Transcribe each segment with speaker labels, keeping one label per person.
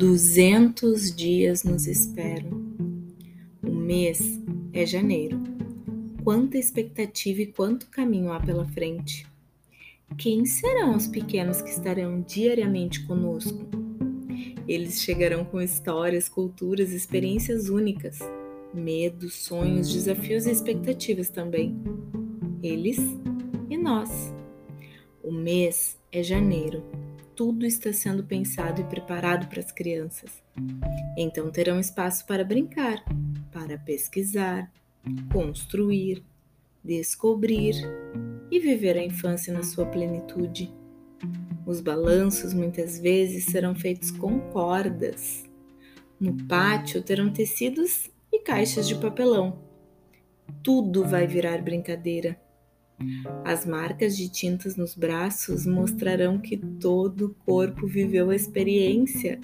Speaker 1: Duzentos dias nos esperam. O mês é janeiro. Quanta expectativa e quanto caminho há pela frente. Quem serão os pequenos que estarão diariamente conosco? Eles chegarão com histórias, culturas, experiências únicas, medos, sonhos, desafios e expectativas também. Eles e nós. O mês é janeiro tudo está sendo pensado e preparado para as crianças. Então terão espaço para brincar, para pesquisar, construir, descobrir e viver a infância na sua plenitude. Os balanços muitas vezes serão feitos com cordas. No pátio terão tecidos e caixas de papelão. Tudo vai virar brincadeira. As marcas de tintas nos braços mostrarão que todo o corpo viveu a experiência.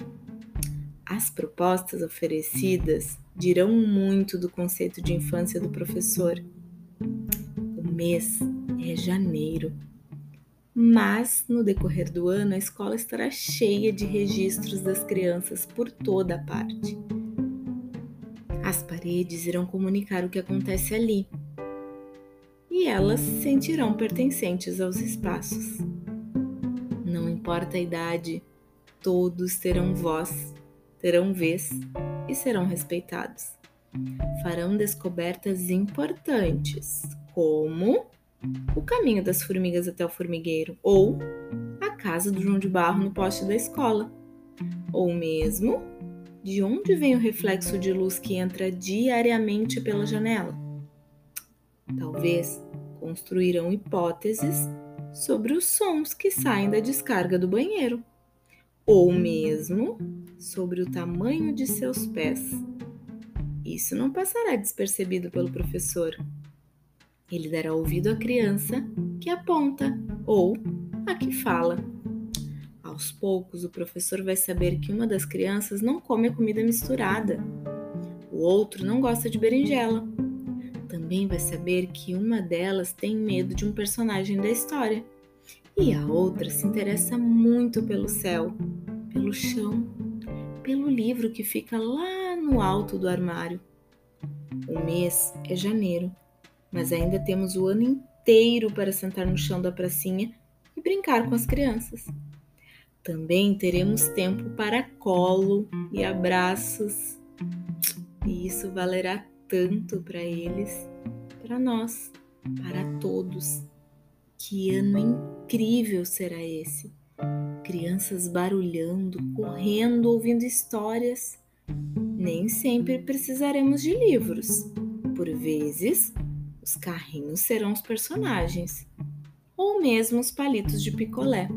Speaker 1: As propostas oferecidas dirão muito do conceito de infância do professor. O mês é janeiro, mas no decorrer do ano a escola estará cheia de registros das crianças por toda a parte. As paredes irão comunicar o que acontece ali elas se sentirão pertencentes aos espaços. Não importa a idade, todos terão voz, terão vez e serão respeitados. Farão descobertas importantes, como o caminho das formigas até o formigueiro, ou a casa do João de Barro no poste da escola, ou mesmo de onde vem o reflexo de luz que entra diariamente pela janela. Talvez construirão hipóteses sobre os sons que saem da descarga do banheiro, ou mesmo sobre o tamanho de seus pés. Isso não passará despercebido pelo professor. Ele dará ouvido à criança que aponta ou a que fala. Aos poucos, o professor vai saber que uma das crianças não come a comida misturada, o outro não gosta de berinjela também vai saber que uma delas tem medo de um personagem da história e a outra se interessa muito pelo céu, pelo chão, pelo livro que fica lá no alto do armário. O mês é janeiro, mas ainda temos o ano inteiro para sentar no chão da pracinha e brincar com as crianças. Também teremos tempo para colo e abraços, e isso valerá tanto para eles, para nós, para todos. Que ano incrível será esse! Crianças barulhando, correndo, ouvindo histórias. Nem sempre precisaremos de livros. Por vezes, os carrinhos serão os personagens, ou mesmo os palitos de picolé.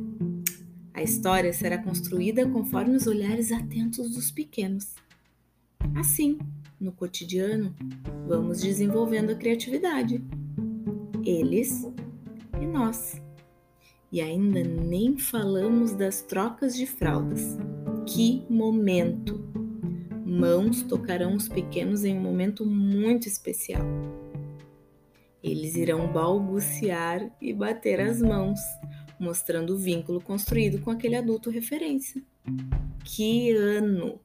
Speaker 1: A história será construída conforme os olhares atentos dos pequenos. Assim, no cotidiano, vamos desenvolvendo a criatividade. Eles e nós. E ainda nem falamos das trocas de fraldas. Que momento! Mãos tocarão os pequenos em um momento muito especial. Eles irão balbuciar e bater as mãos, mostrando o vínculo construído com aquele adulto referência. Que ano!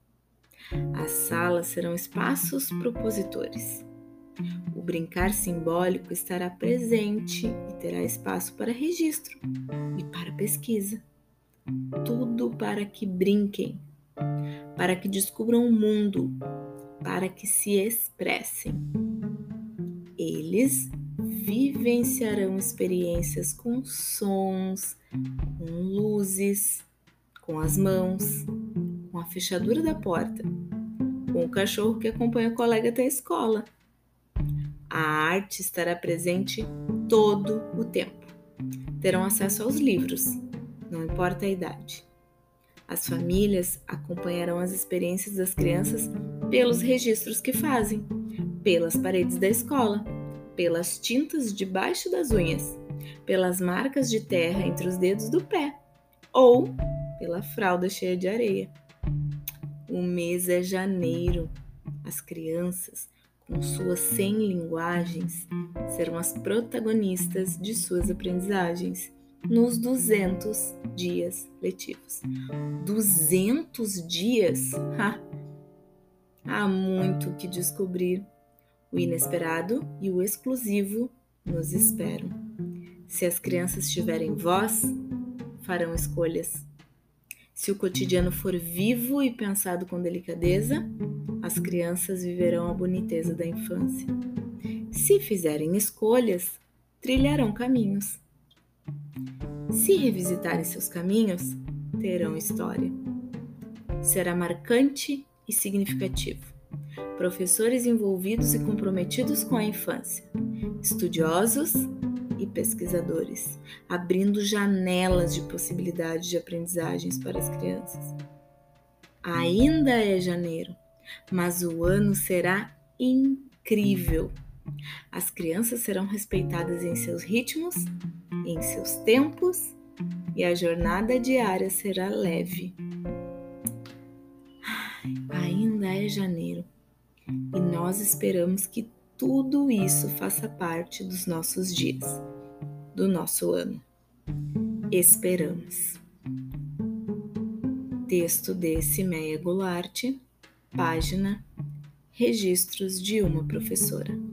Speaker 1: As salas serão espaços propositores. O brincar simbólico estará presente e terá espaço para registro e para pesquisa. Tudo para que brinquem, para que descubram o mundo, para que se expressem. Eles vivenciarão experiências com sons, com luzes, com as mãos, com a fechadura da porta, com o cachorro que acompanha o colega até a escola. A arte estará presente todo o tempo. Terão acesso aos livros, não importa a idade. As famílias acompanharão as experiências das crianças pelos registros que fazem, pelas paredes da escola, pelas tintas debaixo das unhas, pelas marcas de terra entre os dedos do pé ou pela fralda cheia de areia. O mês é janeiro. As crianças, com suas 100 linguagens, serão as protagonistas de suas aprendizagens nos 200 dias letivos. 200 dias? Ha! Há muito que descobrir. O inesperado e o exclusivo nos esperam. Se as crianças tiverem voz, farão escolhas. Se o cotidiano for vivo e pensado com delicadeza, as crianças viverão a boniteza da infância. Se fizerem escolhas, trilharão caminhos. Se revisitarem seus caminhos, terão história. Será marcante e significativo. Professores envolvidos e comprometidos com a infância, estudiosos e pesquisadores, abrindo janelas de possibilidades de aprendizagens para as crianças. Ainda é janeiro, mas o ano será incrível. As crianças serão respeitadas em seus ritmos, em seus tempos, e a jornada diária será leve. Ainda é janeiro e nós esperamos que tudo isso faça parte dos nossos dias, do nosso ano. Esperamos. Texto de Cimeia Goulart, página Registros de uma professora.